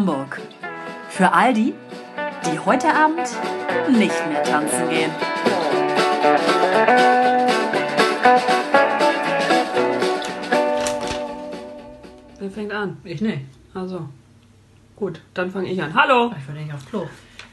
Hamburg. Für all die, die heute Abend nicht mehr tanzen gehen. Wer fängt an? Ich nicht. Also. Gut, dann fange ich an. Hallo! Ich wollte nicht aufs Klo.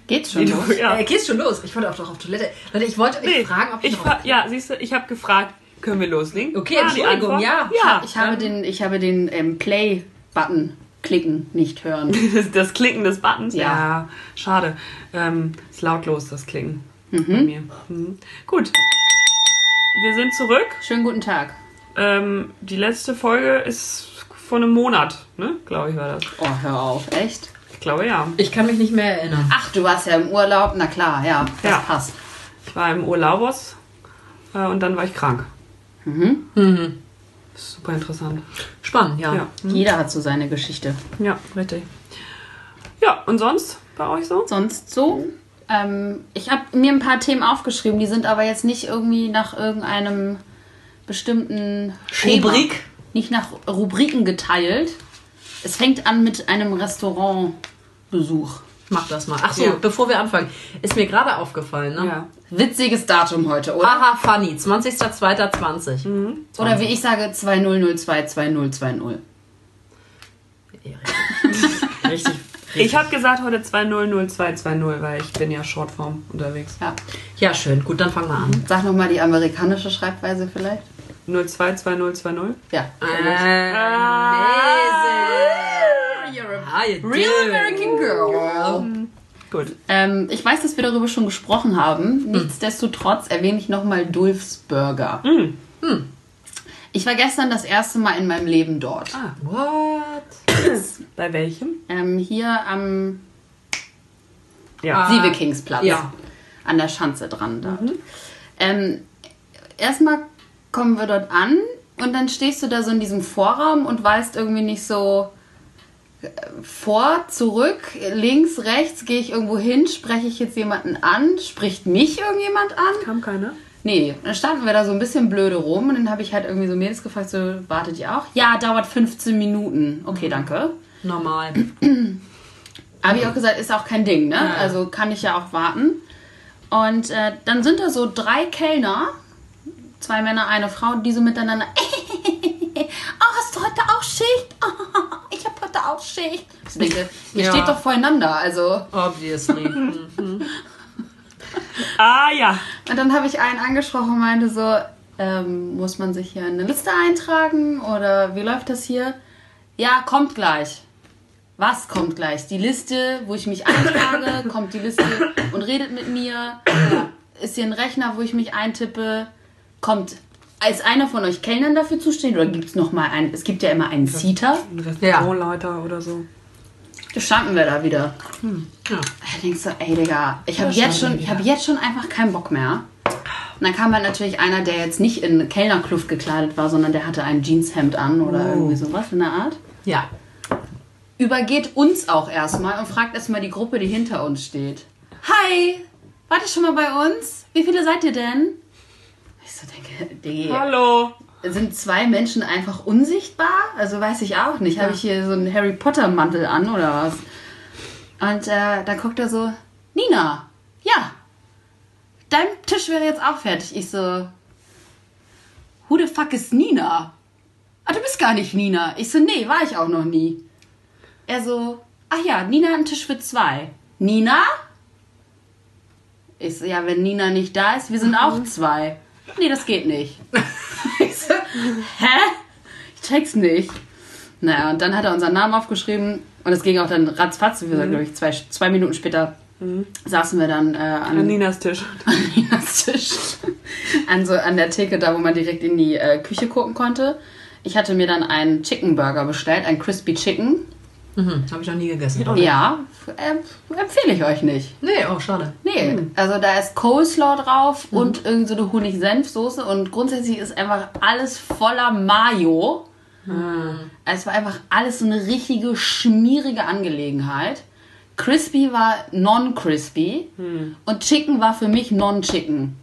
Geht's schon Wie los? du- ja. Äh, geht's schon los? Ich wollte auch doch auf Toilette. Leute, ich wollte mich Nee, fragen, ob ich, ich noch... fra ja, siehst du, ich habe gefragt, können wir loslegen? Okay, Entschuldigung, ja. Ja, Ich habe den, ich habe den ähm, Play-Button klicken nicht hören. das, das Klicken des Buttons? Ja. Ja, schade. Ähm, ist lautlos, das Klicken bei mir. Mhm. Gut. Wir sind zurück. Schönen guten Tag. Ähm, die letzte Folge ist vor einem Monat, ne? Glaube ich, war das. Oh, hör auf, echt? Ich glaube ja. Ich kann mich nicht mehr erinnern. Ach, du warst ja im Urlaub. Na klar, ja, das Ja. passt. Ich war im Urlaubos äh, und dann war ich krank. Mhm. Super interessant. Spannend, ja. Ja. Jeder hat so seine Geschichte. Ja, richtig. Ja, und sonst bei euch so? Sonst so? Ähm, ich habe mir ein paar Themen aufgeschrieben, die sind aber jetzt nicht irgendwie nach irgendeinem bestimmten Schema. Rubrik? Nicht nach Rubriken geteilt. Es fängt an mit einem Restaurantbesuch. Mach das mal. Ach so, Ja. bevor wir anfangen. Ist mir gerade aufgefallen, ne? Ja. Witziges Datum heute, oder? Aha, funny. 20.02.20. Mhm. Oder wie ich sage, 2002 2020. Ja, richtig. richtig. Ich habe gesagt heute 200220, weil ich bin ja Shortform unterwegs. Ja. Ja, schön. Gut, dann fangen wir an. Sag nochmal die amerikanische Schreibweise vielleicht. 022020. Ja. Amazing. You're a How you real doing? American girl. Gut. Ähm, ich weiß, dass wir darüber schon gesprochen haben. Nichtsdestotrotz erwähne ich nochmal Dulfs Burger. Ich war gestern das erste Mal in meinem Leben dort. Ah, What? bei welchem? Ähm, hier am Ja. Sievekingsplatz. Ja. An der Schanze dran dort. Ähm, erstmal kommen wir dort an und dann stehst du da so in diesem Vorraum und weißt irgendwie nicht so vor, zurück, links, rechts, gehe ich irgendwo hin, spreche ich jetzt jemanden an, spricht mich irgendjemand an? Kam keiner? Nee, dann standen wir da so ein bisschen blöde rum und dann habe ich halt irgendwie so Mädels gefragt, so, wartet ihr auch? Ja, dauert 15 Minuten. Okay, danke. Normal. Habe ich auch gesagt, ist auch kein Ding, ne? Ja. Also kann ich ja auch warten. Und äh, dann sind da so drei Kellner, zwei Männer, eine Frau, die so miteinander hast du heute auch Schicht? ich habe heute auch Schicht. Ich denke, ihr Ja. steht doch voreinander, also. Obviously. Mhm. Ah ja. Und dann habe ich einen angesprochen und meinte so, ähm, muss man sich hier in eine Liste eintragen oder wie läuft das hier? Ja, kommt gleich. Was kommt gleich? Die Liste, wo ich mich eintrage, kommt die Liste und redet mit mir. Ist hier ein Rechner, wo ich mich eintippe? Kommt, ist einer von euch Kellnern dafür zuständig oder gibt es nochmal einen? Es gibt ja immer einen Seater. Ein Restaurantleiter oder so. Da standen wir da wieder. Ja. Da denkst du, ey Digga, ich habe jetzt, schon, ich hab jetzt schon einfach keinen Bock mehr. Und dann kam halt natürlich einer, der jetzt nicht in Kellnerkluft gekleidet war, sondern der hatte ein Jeanshemd an oder irgendwie sowas in der Art. Ja. Übergeht uns auch erstmal und fragt erstmal die Gruppe, die hinter uns steht. Hi, wart ihr schon mal bei uns? Wie viele seid ihr denn? Digga, Hallo. sind zwei Menschen einfach unsichtbar? Also weiß ich auch nicht. Habe ich hier so einen Harry Potter Mantel an oder was? Und äh, dann guckt er so, Nina, ja, dein Tisch wäre jetzt auch fertig. Ich so, who the fuck ist Nina? Ah, du bist gar nicht Nina. Ich so, nee, war ich auch noch nie. Er so, ach ja, Nina hat einen Tisch für zwei. Nina? Ich so, ja, wenn Nina nicht da ist, wir sind auch zwei. Nee, das geht nicht. ich so, hä? Ich check's nicht. Naja, und dann hat er unseren Namen aufgeschrieben und es ging auch dann ratzfatz. Wir sagen, glaube ich, zwei, zwei Minuten später saßen wir dann äh, an, An Ninas Tisch. an Ninas Tisch. an, so, an der Theke, da wo man direkt in die äh, Küche gucken konnte. Ich hatte mir dann einen Chicken Burger bestellt, ein Crispy Chicken. Mhm. Habe ich noch nie gegessen. Ja, äh, empfehle ich euch nicht. Nee, oh, schade. Nee, also da ist Coleslaw drauf und irgend so eine Honig-Senf-Soße und grundsätzlich ist einfach alles voller Mayo. Es war einfach alles so eine richtige schmierige Angelegenheit. Crispy war non-crispy und Chicken war für mich non-chicken.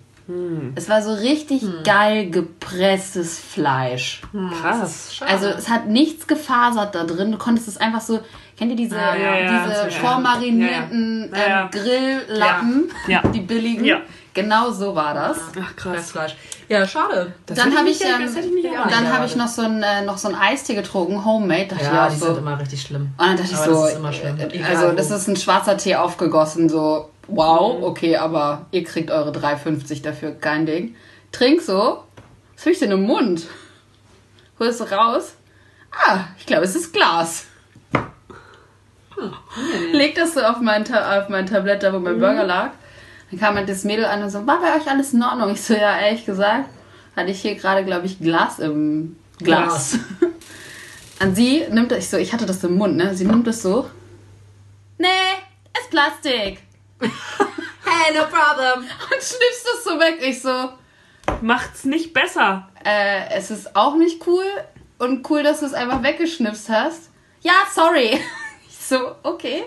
Es war so richtig geil gepresstes Fleisch. Krass. Schade. Also es hat nichts gefasert da drin. Du konntest es einfach so. Kennt ihr diese, ja, ja, diese ja. vormarinierten Ja, Ähm, Grilllappen, Ja. Ja. die billigen? Ja. Genau so war das. Ach, krass. Fressfleisch. Ja, schade. dann habe ich, ähm, das ich nicht dann habe ich noch so ein äh, noch so ein Eistee getrunken, Homemade. Dachte ich Ja, auch die so. sind immer richtig schlimm. Und dann dachte ich Aber so, das ist immer schlimm. äh, also das ist ein schwarzer Tee aufgegossen, so wow, okay, aber ihr kriegt eure 3,50 dafür, kein Ding. Trink so, was hab ich denn im Mund? Holst du raus? Ah, ich glaube, es ist Glas. Leg das so auf mein, Ta auf mein Tablett, da wo mein Burger lag. Dann kam halt das Mädel an und so, war bei euch alles in Ordnung? Ich so, ja, ehrlich gesagt, hatte ich hier gerade, glaube ich, Glas im Glas. An sie nimmt ich so, ich hatte das im Mund, ne? Sie nimmt es so. Nee, ist Plastik. Hey, no problem. Und schnippst es so weg. Ich so, Macht's nicht besser. äh, es ist auch nicht cool. Und cool, dass du es einfach weggeschnipst hast. Ja, sorry. Ich so, okay.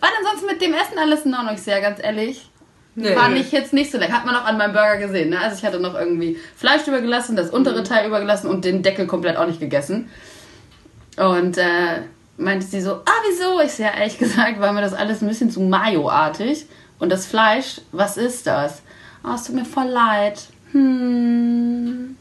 War denn sonst mit dem Essen alles in Ordnung? Ich ja, ganz ehrlich. Nee. Fand ich jetzt nicht so lecker. Hat man auch an meinem Burger gesehen. Ne? Also ich hatte noch irgendwie Fleisch übergelassen, das untere Teil übergelassen und den Deckel komplett auch nicht gegessen. Und äh, meinte sie so, ah, wieso? Ich so, ja, ehrlich gesagt, war mir das alles ein bisschen zu Mayo-artig. Und das Fleisch, was ist das? Oh, es tut mir voll leid. Hm.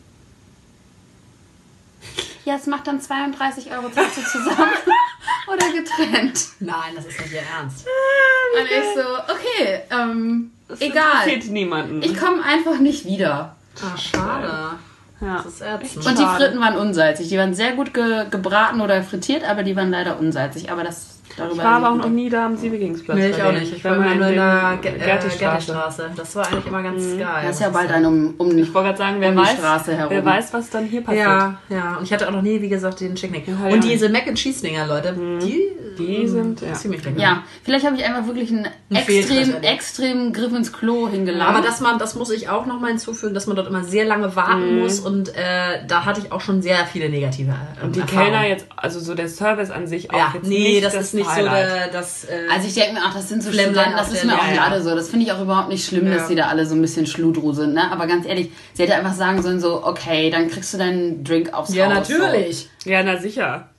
Ja, es macht dann 32 Euro zusammen oder getrennt. Nein, das ist nicht ihr Ernst. Und ich so, okay, ähm, Das egal. interessiert niemanden. Ich komme einfach nicht wieder. Ah, schade. Ja. Ätzend. Und die. Fritten waren unsalzig. Die waren sehr gut ge gebraten oder frittiert, aber die waren leider unsalzig. Aber das darüber. Ich war aber auch noch nie da am Siebegingsplatz. Nee, ich auch nicht. Ich war immer nur in der Ge- äh, Gertistraße. Gertistraße. Das war eigentlich immer ganz geil. Das ist ja bald ein um, um Ich wollte gerade sagen, wer Um die weiß, Straße herum. wer weiß, was dann hier passiert. Ja, ja. Und ich hatte auch noch nie, wie gesagt, den Chicken Ja, Und ja. diese Mac and Cheese Dinger, Leute, die, Die sind, ja. ziemlich lecker. Ja, vielleicht habe ich einfach wirklich einen Fehltritt extrem, erlebt. extrem Griff ins Klo hingeladen. Aber dass man, das muss ich auch noch mal hinzufügen, dass man dort immer sehr lange warten muss und äh, da hatte ich auch schon sehr viele negative ähm, Und die Erfahrungen. Kellner jetzt, also so der Service an sich auch ja, jetzt nee, nicht das, ist nicht Highlight. so der, das. Äh, Also ich denke mir, ach, das sind so Studenten, das ist mir auch Lippe. gerade so. Das finde ich auch überhaupt nicht schlimm, Ja. dass die da alle so ein bisschen schludru sind, ne? Aber ganz ehrlich, sie hätte einfach sagen sollen so, okay, dann kriegst du deinen Drink aufs ja, Haus. natürlich. Ja, na sicher.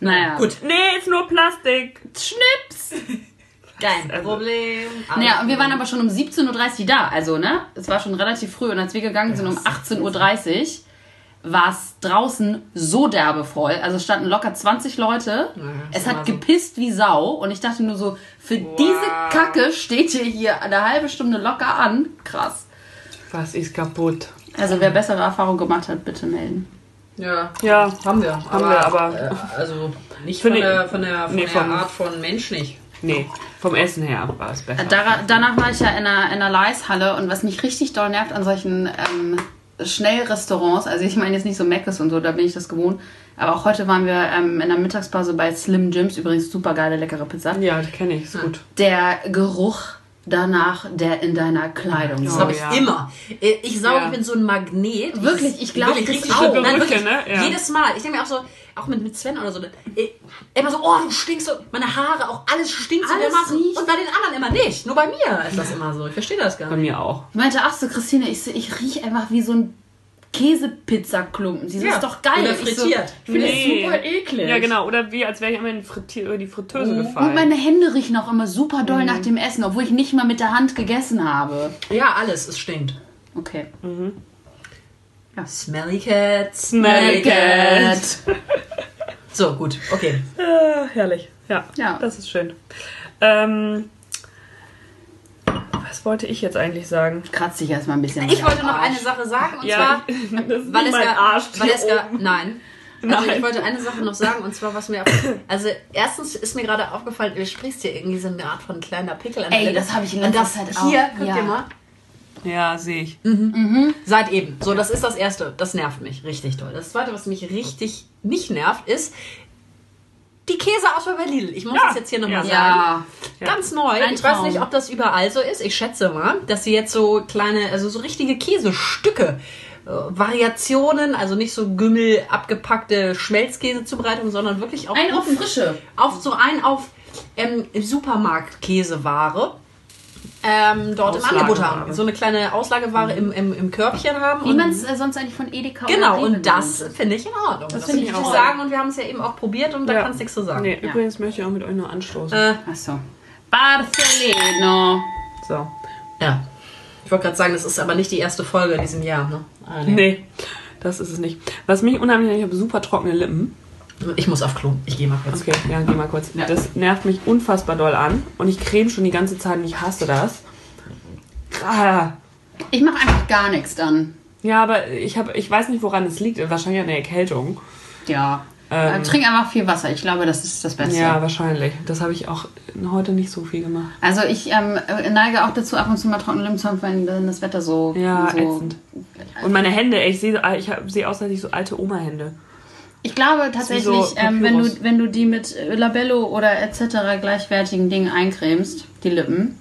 So. Naja. Gut. Nee, ist nur Plastik. Schnips! Kein Also- Problem. Naja, und wir waren aber schon um 17.30 Uhr da, also, ne? Es war schon relativ früh und als wir gegangen sind um 18.30 Uhr, war es draußen so derbe voll. Also es standen locker 20 Leute. ist es hat so. gepisst wie Sau und ich dachte nur so, für diese Kacke steht ihr hier eine halbe Stunde locker an. Krass. Was ist kaputt? Also wer bessere Erfahrungen gemacht hat, bitte melden. Ja, Ja, haben wir. Haben wir, aber- Äh, also nicht von die- der, von der, von nee, der vom- Art von Mensch nicht. nee, vom Essen her war es besser. Dara- danach war ich ja in einer, in einer Leishalle und was mich richtig doll nervt an solchen ähm, Schnellrestaurants, also ich meine jetzt nicht so Meckes und so, da bin ich das gewohnt, aber auch heute waren wir ähm, in der Mittagspause bei Slim Jims, übrigens super geile, leckere Pizza. ja, das kenne ich, ist gut. Der Geruch danach, der in deiner Kleidung Das Oh, habe ich ja. immer. Äh, Ich sauge, Ja. ich bin so ein Magnet. Wirklich, ich glaub, Wirklich, das richtig auch. Nein, wirklich, ne? Ja. Jedes Mal. Ich denke mir auch so, auch mit, mit Sven oder so, äh, immer so, oh, du stinkst so. Meine Haare, auch alles stinkt so Alles dermaßen. riecht. Und bei den anderen immer nicht. Nur bei mir ist das immer so. Ich verstehe das gar Bei nicht. mir auch. Ich meinte, ach so, Christine, ich, so, ich rieche einfach wie so ein Käsepizzaklumpen. Sie so, Ja, ist doch geil. oder Ich so, frittiert. Ich finde Nee. das super eklig. Ja, genau. Oder wie, als wäre ich immer in Frittier, über die Fritteuse gefallen. Und meine Hände riechen auch immer super doll nach dem Essen, obwohl ich nicht mal mit der Hand gegessen habe. Ja, alles. Es stinkt. Okay. Smelly Cat. Smelly Cat. So, gut. Okay. Ah, herrlich. Ja, Ja. das ist schön. Ähm, was wollte ich jetzt eigentlich sagen? Kratz dich erstmal ein bisschen. Ich wollte noch Arsch. eine Sache sagen. Und Ja, zwar... das ist Valeska, mein Arsch hier Valeska, oben. nein. Also Nein. ich wollte eine Sache noch sagen und zwar was mir also erstens ist mir gerade aufgefallen, du sprichst hier irgendwie so eine Art von kleiner Pickel an der Ey, das habe ich in und letzter das Zeit auch. hier, guck Ja. dir mal, Ja, sehe ich. seit eben. So, das ist das erste. Das nervt mich richtig doll. Das zweite, was mich richtig nicht nervt, ist die Käseauswahl bei Lidl. Ich muss Ja. das jetzt hier nochmal Ja. sagen. Ja. Ganz neu. Ein ich weiß nicht, ob das überall so ist. Ich schätze mal, dass sie jetzt so kleine, also so richtige Käsestücke, äh, Variationen, also nicht so Gümmel abgepackte Schmelzkäsezubereitung, sondern wirklich auch Ein auf frische. auf so ein auf ähm, Supermarkt Käseware ähm, dort im Auslageware. Angebot haben. So eine kleine Auslageware im, im, im Körbchen haben. Wie man es äh, sonst eigentlich von Edeka Genau, und das finde ich in Ordnung. Das, finde finde ich ich auch. sagen und wir haben es ja eben auch probiert und da Ja. kannst du nichts zu sagen. Nee, Ja. übrigens möchte ich auch mit euch nur anstoßen. Äh, Achso. Barcelona. so. ja. Ich wollte gerade sagen, das ist aber nicht die erste Folge in diesem Jahr. Ne? Ah, nee. Nee, das ist es nicht. Was mich unheimlich, ich habe super trockene Lippen. Ich muss auf Klo. Ich gehe mal kurz. Okay, ja, geh mal kurz. Das nervt mich unfassbar doll an. Und ich creme schon die ganze Zeit und ich hasse das. Ah. Ich mache einfach gar nichts dann. Ja, aber ich, hab, ich weiß nicht, woran es liegt. Wahrscheinlich an der Erkältung. Ja. Ähm. Äh, Trink einfach viel Wasser. Ich glaube, das ist das Beste. Ja, wahrscheinlich. Das habe ich auch heute nicht so viel gemacht. Also ich ähm, neige auch dazu, ab und zu mal trockene Lippen zu haben, wenn dann das Wetter so... Ja, so ätzend. Und meine Hände, ich sehe ich sehe aus, als ich so alte Oma-Hände. Ich glaube tatsächlich, so ähm, wenn, du, wenn du die mit äh, Labello oder etc. gleichwertigen Dingen eincremst, die Lippen,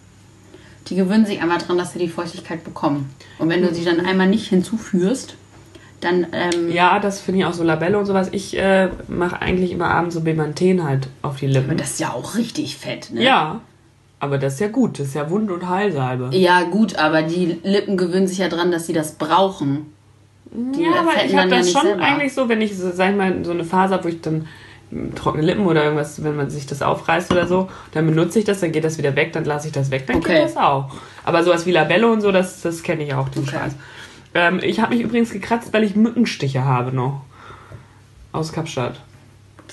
die gewöhnen sich einmal dran, dass sie die Feuchtigkeit bekommen. Und wenn du sie dann einmal nicht hinzuführst, dann... Ähm, Ja, das finde ich auch so Labello und sowas. Ich äh, mache eigentlich immer abends so Bemanthen halt auf die Lippen. aber das ist ja auch richtig fett, ne? Ja, aber das ist ja gut. Das ist ja Wund- und Heilsalbe. Ja, gut, aber die Lippen gewöhnen sich ja dran, dass sie das brauchen. Die Ja, aber ich habe ja das nicht schon selber. eigentlich so, wenn ich, so, sag ich mal, so eine Phase habe, wo ich dann trockene Lippen oder irgendwas, wenn man sich das aufreißt oder so, dann benutze ich das, dann geht das wieder weg, dann lasse ich das weg, dann Okay. geht das auch. Aber sowas wie Labello und so, das, das kenne ich auch, den Okay. Scheiß. Ähm, ich habe mich übrigens gekratzt, weil ich Mückenstiche habe noch. Aus Kapstadt.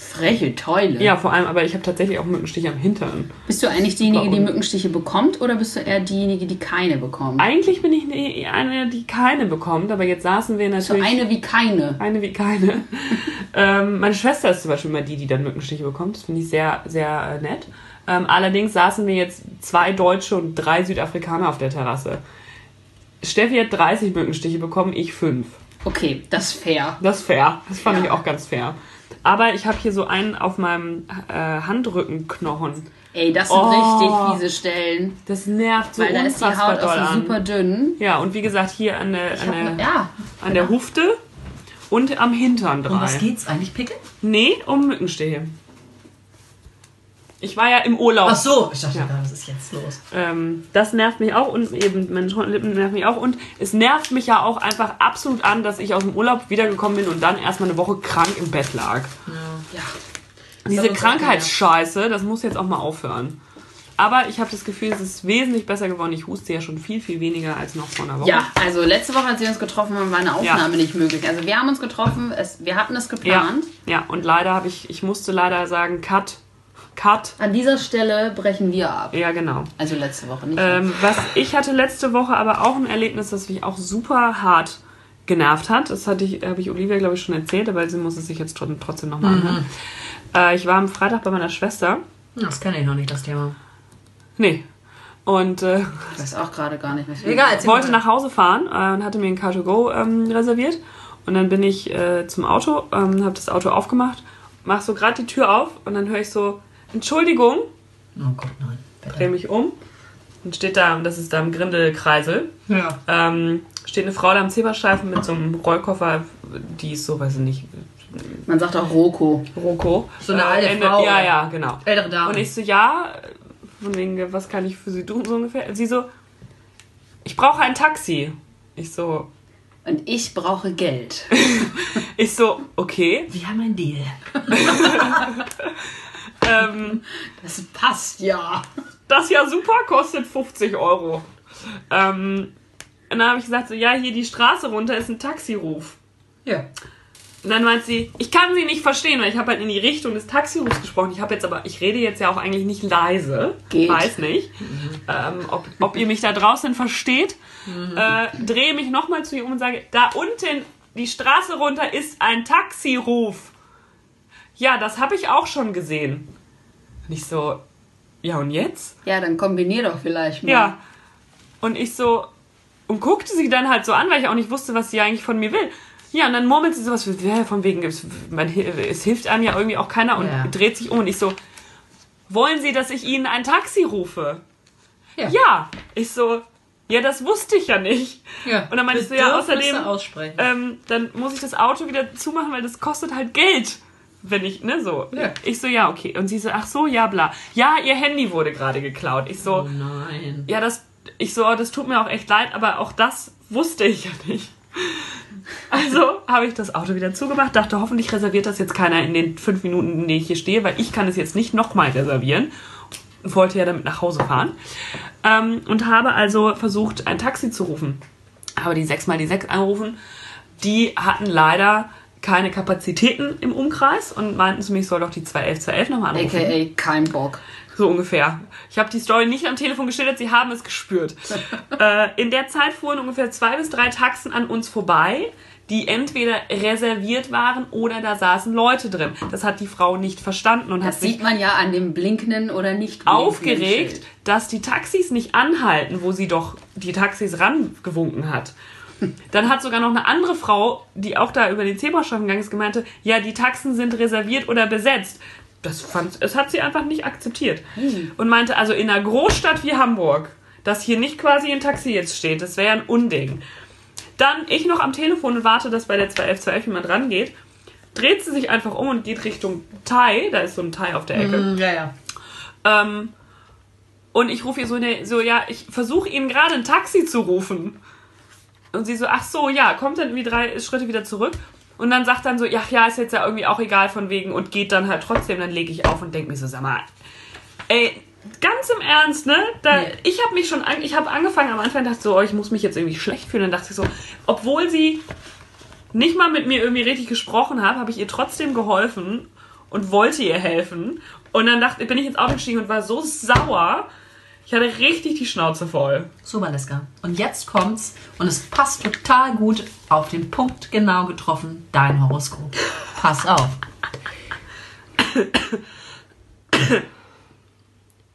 Freche Teule. Ja, vor allem, aber ich habe tatsächlich auch Mückenstiche am Hintern. Bist du eigentlich diejenige, die? Mückenstiche bekommt oder bist du eher diejenige, die keine bekommt? Eigentlich bin ich ne- eine, die keine bekommt, aber jetzt saßen wir So natürlich. eine wie keine. Eine wie keine. ähm, meine Schwester ist zum Beispiel immer die, die dann Mückenstiche bekommt. Das finde ich sehr, sehr äh, nett. Ähm, allerdings saßen wir jetzt zwei Deutsche und drei Südafrikaner auf der Terrasse. Steffi hat 30 Mückenstiche bekommen, ich fünf. Okay, das ist fair. Das ist fair. Das fand Ja. ich auch ganz fair. Aber ich habe hier so einen auf meinem äh, Handrückenknochen. Ey, das sind Oh. richtig fiese Stellen. Das nervt so Weil da ist die Haut auch so super dünn. Ja, und wie gesagt, hier an der, Ich an hab, der, ja, an der Hufte und am Hintern drei. Um was geht's eigentlich, Pickel? Nee, um Mückenstiche. Ich war ja im Urlaub. Ach so, ich dachte Ja. gerade, was ist jetzt los? Ähm, das nervt mich auch und eben meine Lippen nerven mich auch. Und es nervt mich ja auch einfach absolut an, dass ich aus dem Urlaub wiedergekommen bin und dann erstmal eine Woche krank im Bett lag. Ja. Diese Krankheitsscheiße, das muss jetzt auch mal aufhören. Aber ich habe das Gefühl, es ist wesentlich besser geworden. Ich huste ja schon viel, viel weniger als noch vor einer Woche. ja, also letzte Woche, als wir uns getroffen haben, war eine Aufnahme Ja. nicht möglich. Also wir haben uns getroffen, es, wir hatten es ja, geplant. ja. Und leider habe ich, ich musste leider sagen, Cut, Cut. An dieser Stelle brechen wir ab. Ja, genau. Also letzte Woche nicht. Ähm, was ich hatte letzte Woche aber auch ein Erlebnis, das mich auch super hart genervt hat. Das hatte ich, habe ich Olivia, glaube ich, schon erzählt, aber sie muss es sich jetzt tr- trotzdem nochmal anhören. Äh, ich war am Freitag bei meiner Schwester. Das kenne ich noch nicht, das Thema. Nee. Und äh, ich weiß auch gerade gar nicht, was wir Egal, erzähl wollte nach Hause fahren äh, und hatte mir ein Car2Go ähm, reserviert. Und dann bin ich äh, zum Auto, ähm, habe das Auto aufgemacht, mach so gerade die Tür auf und dann höre ich so, Entschuldigung, Oh Gott, nein. drehe mich um und steht da, und das ist da im Grindelkreisel, Ja. ähm, steht eine Frau da am Zebrastreifen mit so einem Rollkoffer, die ist so, weiß ich nicht, Man sagt auch Roko. Roko. So eine alte Ende- Frau. Ja, ja, genau. Ältere Dame. Und ich so, ja, von wegen, was kann ich für sie tun, so ungefähr. Sie so, ich brauche ein Taxi. Ich so, Und ich brauche Geld. ich so, okay. Wir haben einen Deal. Ähm, Das passt ja. das ist ja super, kostet 50 Euro. Ähm, und dann habe ich gesagt, so, ja, hier die Straße runter ist ein Taxiruf. Ja. Und dann meint sie, ich kann sie nicht verstehen, weil ich habe halt in die Richtung des Taxirufs gesprochen. Ich habe jetzt aber, ich rede jetzt ja auch eigentlich nicht leise. Geht. Weiß nicht, ähm, ob, ob ihr mich da draußen versteht. Äh, drehe mich nochmal zu ihr um und sage, da unten die Straße runter ist ein Taxiruf. Ja, das habe ich auch schon gesehen. Und ich so, ja und jetzt? Ja, dann kombinier doch vielleicht mal. Ja. Und ich so, und guckte sie dann halt so an, weil ich auch nicht wusste, was sie eigentlich von mir will. Ja, und dann murmelt sie sowas von wegen, es, man, es hilft einem ja irgendwie auch keiner und Ja. dreht sich um und ich so, wollen Sie, dass ich Ihnen ein Taxi rufe? Ja. Ja. Ich so, ja, das wusste ich ja nicht. ja. Und dann meinte ich so, ja, außerdem, aussprechen. ähm, dann muss ich das Auto wieder zumachen, weil das kostet halt Geld. Wenn ich, ne, so. Ja. Ich so, ja, okay. Und sie so, ach so, ja, bla. Ja, ihr Handy wurde gerade geklaut. Ich so, oh nein. ja, das ich so, oh, das tut mir auch echt leid, aber auch das wusste ich ja nicht. Also habe ich das Auto wieder zugemacht, dachte, hoffentlich reserviert das jetzt keiner in den fünf Minuten, in denen ich hier stehe, weil ich kann es jetzt nicht nochmal reservieren. Wollte ja damit nach Hause fahren. Ähm, und habe also versucht, ein Taxi zu rufen. Habe die sechs mal die sechs angerufen. Die hatten leider keine Kapazitäten im Umkreis und meinten zu mir, ich soll doch die 211 211 nochmal anrufen. AKA kein Bock. So ungefähr. Ich habe die Story nicht am Telefon geschildert, sie haben es gespürt. äh, in der Zeit fuhren ungefähr zwei bis drei Taxen an uns vorbei, die entweder reserviert waren oder da saßen Leute drin. Das hat die Frau nicht verstanden und Das hat sich sieht man ja an dem blinkenden oder nicht blinkenden aufgeregt, Schild. dass die Taxis nicht anhalten, wo sie doch die Taxis rangewunken hat. Dann hat sogar noch eine andere Frau, die auch da über den Zebrastreifen gegangen ist, gemeinte, ja, die Taxen sind reserviert oder besetzt. Das fand, es hat sie einfach nicht akzeptiert. Und meinte, also in einer Großstadt wie Hamburg, dass hier nicht quasi ein Taxi jetzt steht, das wäre ein Unding. Dann ich noch am Telefon und warte, dass bei der 211 211 jemand rangeht. Dreht sie sich einfach um und geht Richtung Thai. Da ist so ein Thai auf der Ecke. Mm, ja, ja. Ähm, und ich rufe ihr so, ne, so, ja, ich versuche ihnen gerade ein Taxi zu rufen. Und sie so, ach so, ja, kommt dann irgendwie drei Schritte wieder zurück. Und dann sagt dann so, ja, ja, ist jetzt ja irgendwie auch egal von wegen und geht dann halt trotzdem. Dann lege ich auf und denke mir so, sag mal, ey, ganz im Ernst, ne? Da, Nee. Ich habe mich schon, an, ich habe angefangen am Anfang, dachte so, oh, ich muss mich jetzt irgendwie schlecht fühlen. Dann dachte ich so, obwohl sie nicht mal mit mir irgendwie richtig gesprochen hat, habe ich ihr trotzdem geholfen und wollte ihr helfen. Und dann dachte, bin ich ins Auto gestiegen und war so sauer. Ich hatte richtig die Schnauze voll. So, Valeska. Und jetzt kommt's und es passt total gut auf den Punkt genau getroffen, dein Horoskop. Pass auf.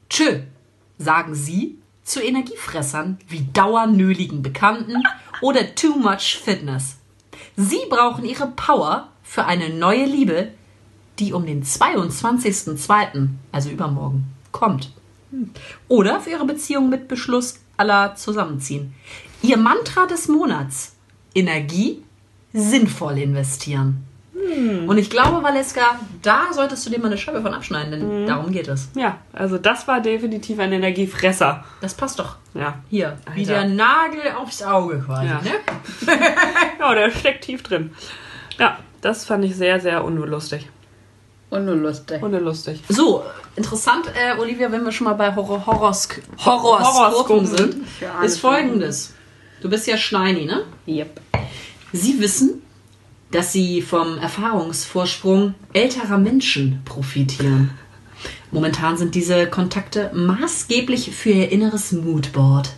Tschö, sagen sie zu Energiefressern wie dauernöligen Bekannten oder too much Fitness. Sie brauchen ihre Power für eine neue Liebe, die um den 22.02., also übermorgen, kommt. Oder für ihre Beziehung mit Beschluss aller zusammenziehen. Ihr Mantra des Monats: Energie sinnvoll investieren. Und ich glaube, Valeska, da solltest du dir mal eine Scheibe von abschneiden, denn darum geht es. Ja, also das war definitiv ein Energiefresser. Das passt doch. Ja. Hier, wie Alter. der Nagel aufs Auge quasi. Ja. Ne? Ja, der steckt tief drin. Ja, das fand ich sehr, sehr unlustig. Und nur lustig. Unlustig. So, interessant, äh, Olivia, wenn wir schon mal bei Horror Horosk Horoskopen sind, ist folgendes. Du bist ja Schneini, ne? Yep. Sie wissen, dass sie vom Erfahrungsvorsprung älterer Menschen profitieren. Momentan sind diese Kontakte maßgeblich für ihr inneres Moodboard.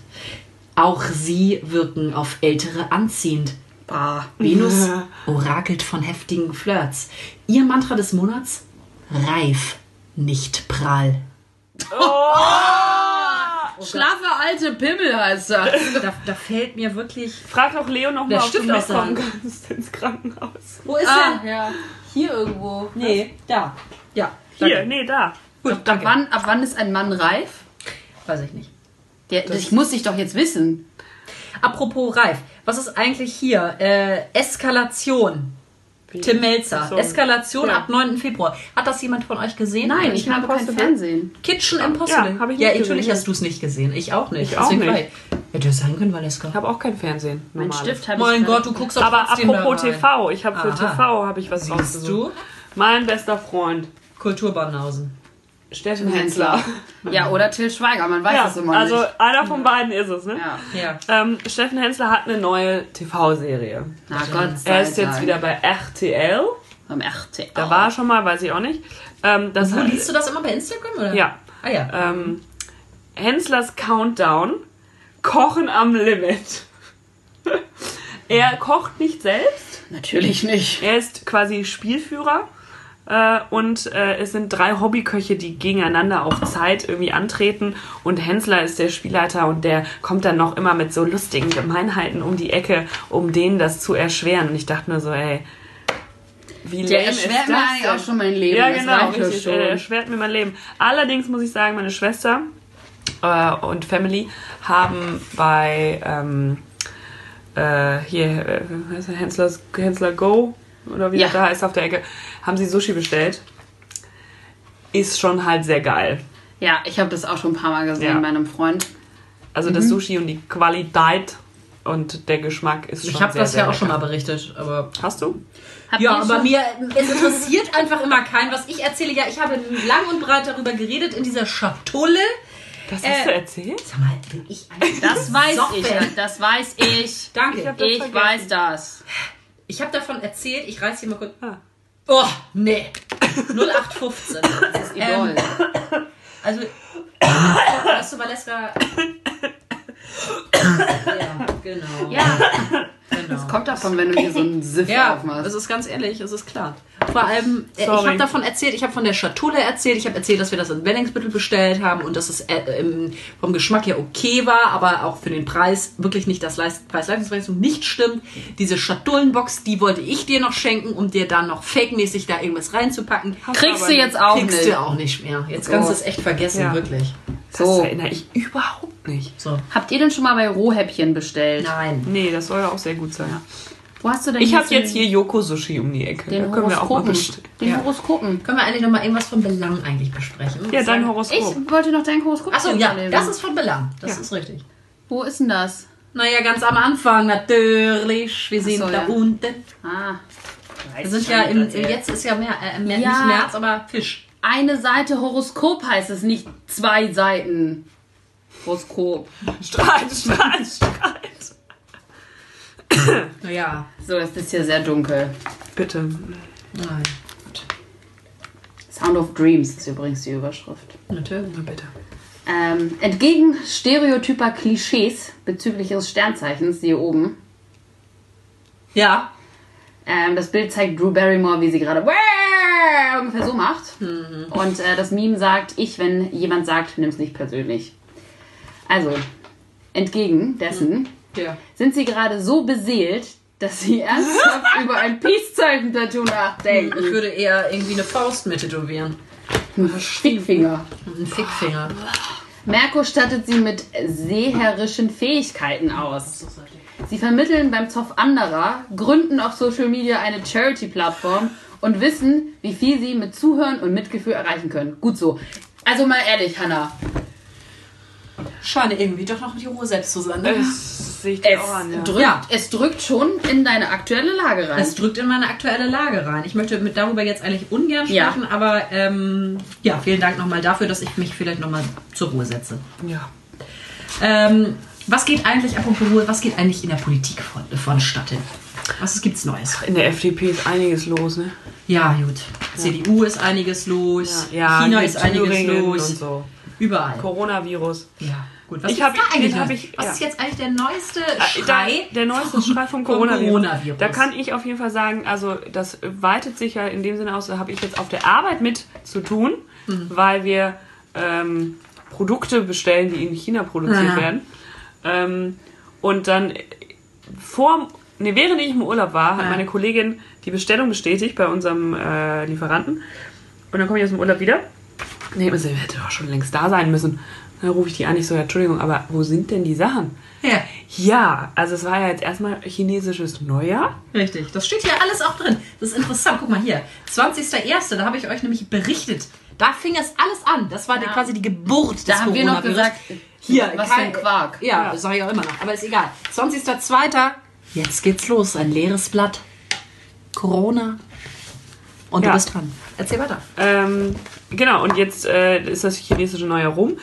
Auch sie wirken auf Ältere anziehend. Bah. Venus orakelt von heftigen Flirts. Ihr Mantra des Monats? Reif, nicht prall. Schlafe alte Pimmel heißt das. Da, da fällt mir wirklich. Frag doch Leo noch mal, ob du mitkommen kannst ins Krankenhaus. Wo ist ah, er? ja. Hier irgendwo. Nee, da. Ja. Hier, danke. nee, da. Gut, Ab danke. wann, ab wann ist ein Mann reif? Weiß ich nicht. Der, das muss ich doch jetzt wissen. Apropos reif, was ist eigentlich hier? Äh, Eskalation. Tim Melzer. So. Eskalation Ja. ab 9. Februar. Hat das jemand von euch gesehen? Nein, ich habe kein. Fernsehen. Kitchen Impossible. Ja, hab ich ja natürlich gesehen. hast du es nicht gesehen. Ich auch nicht. Ich auch Deswegen nicht. Hätte es sein können, Valeska. Ich habe auch kein Fernsehen. Mein normales. Stift habe ich. Mein Gott, du guckst doch Aber apropos. TV, ich habe für Aha. TV habe ich was Siehst rausgesucht. du? Mein bester Freund, Kulturbanausen. Steffen Hensler. Ja, oder Till Schweiger, man weiß Ja, es immer also nicht. einer von beiden ist es, ne? Ja. Ja. Ähm, Steffen Hensler hat eine neue TV-Serie. Na Gott sei Er ist jetzt Dank. wieder bei RTL. Am RTL. Da war er schon mal, weiß ich auch nicht. Ähm, das Wo hat- liest du das immer bei Instagram? Oder? Ja. Ah ja. Ähm, Henslers Countdown. Kochen am Limit. er kocht nicht selbst. Natürlich nicht. Er ist quasi Spielführer. Äh, und äh, es sind drei Hobbyköche, die gegeneinander auf Zeit irgendwie antreten. Und Hensler ist der Spielleiter und der kommt dann noch immer mit so lustigen Gemeinheiten um die Ecke, um denen das zu erschweren. Und ich dachte nur so, ey, wie Der lame ist erschwert mir das eigentlich denn? auch schon mein Leben. Ja, das genau, mir richtig. schon. Er erschwert mir mein Leben. Allerdings muss ich sagen, meine Schwester äh, und Family haben bei ähm, äh, hier, äh, Hensler Go oder wie Ja. das da heißt auf der Ecke, haben sie Sushi bestellt. Ist schon halt sehr geil. Ja, ich habe das auch schon ein paar Mal gesehen Ja. bei einem Freund. Also das Sushi und die Qualität und der Geschmack ist schon Ich habe das sehr ja auch schon mal lecker. berichtet, aber Hast du? Habt Ja, aber schon- mir es interessiert einfach immer keinen, was ich erzähle. Ja, ich habe lang und breit darüber geredet in dieser Schatulle. Das Äh, hast du erzählt? Sag mal, bin ich eigentlich Das weiß besoffen? ich, das weiß ich. Danke. Ich hab das Ich weiß das. Ich habe davon erzählt, ich reiß hier mal kurz. Ah. Oh, nee. 0815. Das ist Ähm. Also, weißt du, Valeska. ja, genau. ja, genau. das kommt davon, wenn du hier so einen Siff Ja, aufmachst. es ist ganz ehrlich, es ist klar. Vor allem, äh, ich Sorry. habe davon erzählt, ich habe von der Schatulle erzählt, ich habe erzählt, dass wir das in Wellingsbüttel bestellt haben und dass es äh, vom Geschmack her okay war, aber auch für den Preis wirklich nicht das Leist Preis-Leistungsverhältnis nicht stimmt. Diese Schatullenbox, die wollte ich dir noch schenken, um dir dann noch fake-mäßig da irgendwas reinzupacken. Kriegst du jetzt auch Kriegst nicht. du auch nicht mehr. Jetzt kannst du es echt vergessen, Ja. wirklich. Das So. erinnere ich überhaupt nicht. So. Habt ihr denn schon mal bei Rohhäppchen bestellt? Nein. Nee, das soll ja auch sehr gut sein. Wo hast du denn Ich habe jetzt hier Yoko Sushi um die Ecke. den da können wir auch mal Horoskopen? bestellen. Den Ja. Horoskopen. Können wir eigentlich noch mal irgendwas von Belang eigentlich besprechen? Ja, dein Ich Horoskop. wollte noch dein Horoskop Achso, ja, vorlesen. das ist von Belang. Das Ja. ist richtig. Wo ist denn das? Naja, ganz am Anfang natürlich. Wir sind so, da ja. unten. Ah. Wir sind ja im, jetzt ist ja mehr, äh, mehr Ja. nicht März, aber Fisch. Eine Seite Horoskop heißt es, nicht zwei Seiten Horoskop. Streit, Streit, Streit. Naja, So, das ist hier sehr dunkel. Bitte. nein. Sound of Dreams ist übrigens die Überschrift. Natürlich. Na bitte. Ähm, entgegen stereotyper Klischees bezüglich ihres Sternzeichens, hier oben, Ja. ähm, das Bild zeigt Drew Barrymore, wie sie gerade ungefähr so macht. Und äh, das Meme sagt, ich, wenn jemand sagt, nimm's nicht persönlich. Also, entgegen dessen Ja. sind sie gerade so beseelt, dass sie ernsthaft über ein Peace-Zeichen-Tattoo Ich nachdenken. würde eher irgendwie eine Faust mit tätowieren. Ein Stickfinger. Und einen Fickfinger. Merkur stattet sie mit seherischen Fähigkeiten aus. Sie vermitteln beim Zoff anderer, gründen auf Social Media eine Charity-Plattform und wissen, wie viel sie mit Zuhören und Mitgefühl erreichen können. Gut so. Also mal ehrlich, Hannah. Scheine irgendwie doch noch die Ruhe selbst zu sein. Ne? Das sehe ich Es, auch an. Ja. drückt, Ja. es drückt schon in deine aktuelle Lage rein. Es drückt in meine aktuelle Lage rein. Ich möchte mit darüber jetzt eigentlich ungern Ja. sprechen, aber ähm, ja, vielen Dank nochmal dafür, dass ich mich vielleicht nochmal zur Ruhe setze. ja. Ähm, was geht eigentlich, apropos Ruhe, was geht eigentlich in der Politik von, vonstatten? Was gibt's Neues? In der FDP ist einiges los, ne? Ja, gut. CDU ist einiges los. Ja, China hier ist einiges Thüringen los. Und so. Überall. Coronavirus. Ja, gut. Was Ich ist hab- da eigentlich? den hab ich- was ja. ist jetzt eigentlich der neueste Äh, Schrei? Der neueste Schrei vom vom Coronavirus. Coronavirus. Da kann ich auf jeden Fall sagen, also das weitet sich ja in dem Sinne aus, da habe ich jetzt auf der Arbeit mit zu tun, Mhm. weil wir ähm, Produkte bestellen, die in China produziert Ja. werden. Ähm, und dann vor, nee, während ich im Urlaub war, hat Ja. meine Kollegin die Bestellung bestätigt bei unserem äh, Lieferanten. Und dann komme ich aus dem Urlaub wieder. Nee, sie hätte doch schon längst da sein müssen. Dann rufe ich die an, ich so, ja, Entschuldigung, aber wo sind denn die Sachen? Ja, Ja, also es war ja jetzt erstmal chinesisches Neujahr. richtig. Das steht hier alles auch drin. Das ist interessant. Guck mal hier. 20.01., da habe ich euch nämlich berichtet. Da fing es alles an. Das war Ja. quasi die Geburt des Da haben wir noch gesagt, Hier, was für kein- ein Quark. Ja, das sage ich auch immer noch. Aber ist egal. 20.02. Jetzt geht's los. Ein leeres Blatt. Corona. Und Ja. du bist dran. Erzähl weiter. Ähm, genau, und jetzt äh, ist das chinesische Neujahr rum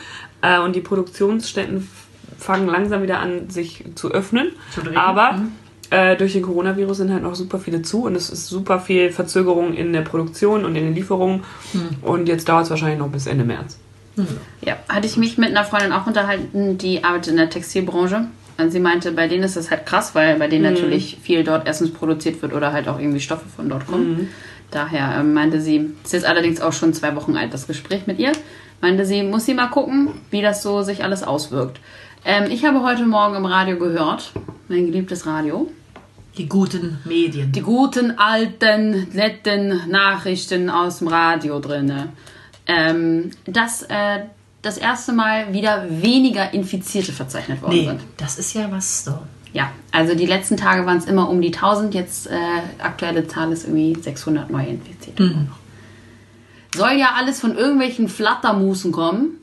äh, und die Produktionsstätten fangen langsam wieder an, sich zu öffnen. Zu. Aber Mhm. äh, durch den Coronavirus sind halt noch super viele zu und es ist super viel Verzögerung in der Produktion und in den Lieferungen. Mhm. Und jetzt dauert es wahrscheinlich noch bis Ende März. Ja, hatte ich mich mit einer Freundin auch unterhalten, die arbeitet in der Textilbranche. Und sie meinte, bei denen ist das halt krass, weil bei denen natürlich viel dort erstens produziert wird oder halt auch irgendwie Stoffe von dort kommen. Daher ähm, meinte sie, ist jetzt allerdings auch schon zwei Wochen alt, das Gespräch mit ihr. Meinte sie, muss sie mal gucken, wie das so sich alles auswirkt. Ähm, ich habe heute Morgen im Radio gehört, mein geliebtes Radio, Die guten Medien. die guten, alten, netten Nachrichten aus dem Radio drinne. Ähm, dass äh, das erste Mal wieder weniger Infizierte verzeichnet worden nee, sind. das ist ja was so. Ja, also die letzten Tage waren es immer um die 1000, jetzt äh, aktuelle Zahl ist irgendwie 600 neue Infizierte. Mhm. Soll ja alles von irgendwelchen Flattermusen kommen,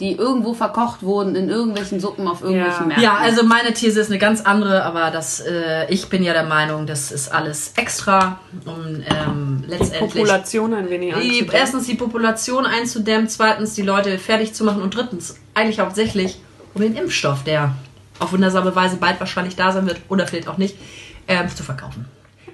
die irgendwo verkocht wurden in irgendwelchen Suppen auf irgendwelchen Ja. Märkten. Ja, also meine These ist eine ganz andere, aber das, äh, ich bin ja der Meinung, das ist alles extra, um ähm, letztendlich Population ein wenig die, erstens die Population einzudämmen, zweitens die Leute fertig zu machen und drittens eigentlich hauptsächlich um den Impfstoff, der auf wundersame Weise bald wahrscheinlich da sein wird oder vielleicht auch nicht, ähm, zu verkaufen.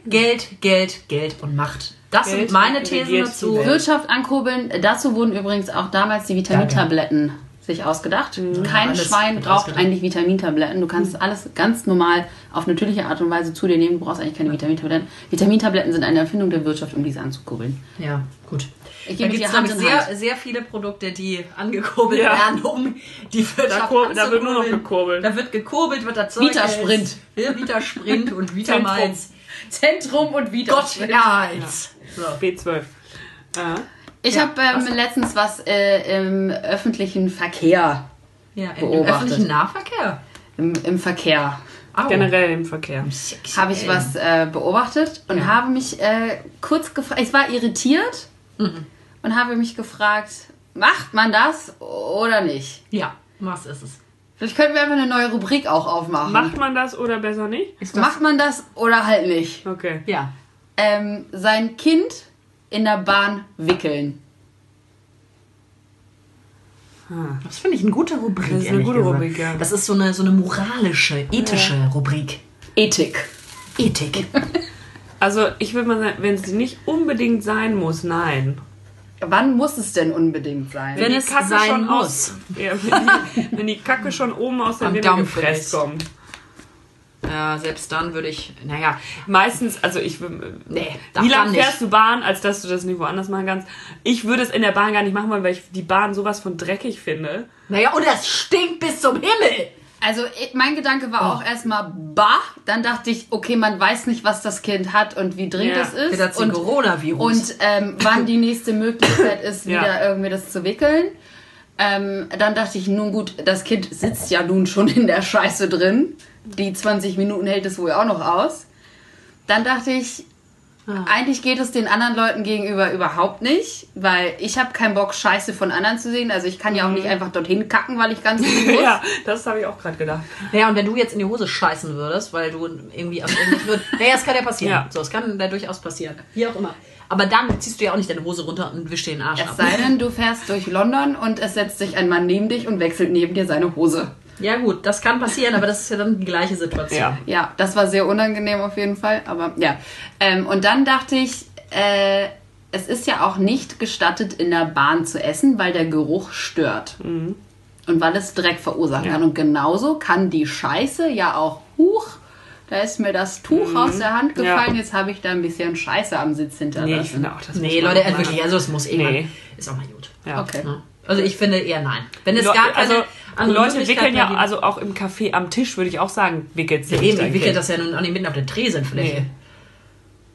Geld, Geld, Geld und Macht. Das Geld sind meine Thesen dazu. Wirtschaft ankurbeln. Dazu wurden übrigens auch damals die Vitamintabletten sich ausgedacht. Kein alles Schwein braucht ausgedacht. eigentlich Vitamintabletten. Du kannst alles ganz normal auf natürliche Art und Weise zu dir nehmen. Du brauchst eigentlich keine Vitamintabletten. Vitamintabletten sind eine Erfindung der Wirtschaft, um diese anzukurbeln. Ja, gut. Ich Da gibt es sehr, Hand. sehr viele Produkte, die angekurbelt Ja. werden, um die Wirtschaft Da da wird nur noch gekurbelt. Da wird gekurbelt, wird das Zeug Vitasprint. ist. Ja, Vitasprint und Vitamals. Zentrum und wieder. Gott, Ehrgeiz. So. B12. Äh, Ich habe ähm, letztens was äh, im öffentlichen Verkehr, Ja, im, im Beobachtet. öffentlichen Nahverkehr. im, im Verkehr, Au. generell im Verkehr. habe ich was äh, beobachtet und Ja. habe mich äh, kurz gefragt, ich war irritiert und habe mich gefragt, macht man das oder nicht? Ja, was ist es? Vielleicht könnten wir einfach eine neue Rubrik auch aufmachen. Macht man das oder besser nicht? Ist Macht man das oder halt nicht? Okay. Ja. Ähm, sein Kind in der Bahn wickeln. Das finde ich eine gute Rubrik. Das ist eine gute gesagt. Rubrik, ja. Das ist so eine, so eine moralische, ethische Rubrik. Ethik. Ethik. Also ich würde mal sagen, wenn es nicht unbedingt sein muss, nein. Wann muss es denn unbedingt sein? Wenn die es Kacke sein schon muss. Aus, ja, wenn, die, wenn die Kacke schon oben aus der Daumen gepresst kommt. Ja, selbst dann würde ich, naja, Meistens, also ich Nee, Wie lange fährst du Bahn, als dass du das nicht woanders machen kannst? Ich würde es in der Bahn gar nicht machen wollen, weil ich die Bahn sowas von dreckig finde. naja, und es stinkt bis zum Himmel. Also mein Gedanke war Oh. auch erstmal bah. Dann dachte ich, okay, man weiß nicht, was das Kind hat und wie dringend Ja, es ist. Das ist und, Coronavirus. und ähm, wann die nächste Möglichkeit ist, Ja. wieder irgendwie das zu wickeln. Ähm, dann dachte ich, nun gut, das Kind sitzt ja nun schon in der Scheiße drin. Die 20 Minuten hält es wohl auch noch aus. Dann dachte ich, Ah. eigentlich geht es den anderen Leuten gegenüber überhaupt nicht, weil ich habe keinen Bock, Scheiße von anderen zu sehen. Also ich kann ja auch nicht einfach dorthin kacken, weil ich ganz viel muss. Ja, das habe ich auch gerade gedacht. Naja, und wenn du jetzt in die Hose scheißen würdest, weil du irgendwie. Naja, das kann ja passieren. Ja. So, es kann da durchaus passieren. Wie auch immer. Aber dann ziehst du ja auch nicht deine Hose runter und wischst dir den Arsch Es ab. sei denn, du fährst durch London und es setzt sich ein Mann neben dich und wechselt neben dir seine Hose. Ja, gut, das kann passieren, aber das ist ja dann die gleiche Situation. Ja. Ja, das war sehr unangenehm auf jeden Fall, aber ja. Ähm, und dann dachte ich, äh, es ist ja auch nicht gestattet, in der Bahn zu essen, weil der Geruch stört. Und weil es Dreck verursachen Ja. kann. Und genauso kann die Scheiße ja auch, huch, da ist mir das Tuch aus der Hand gefallen, Ja. jetzt habe ich da ein bisschen Scheiße am Sitz hinterlassen. Nee, ich finde auch, das Nee, Leute, also wirklich, also es muss eh Nee. mal- Ist auch mal gut. Ja. Okay. Ne? Also ich finde eher nein. Wenn es Le- gar keine also andere Leute wickeln ja, also auch im Café am Tisch würde ich auch sagen, wickelt Ja, sich eben, dein ich wickel Kind. das ja nun auch nicht mitten auf der Tresenfläche.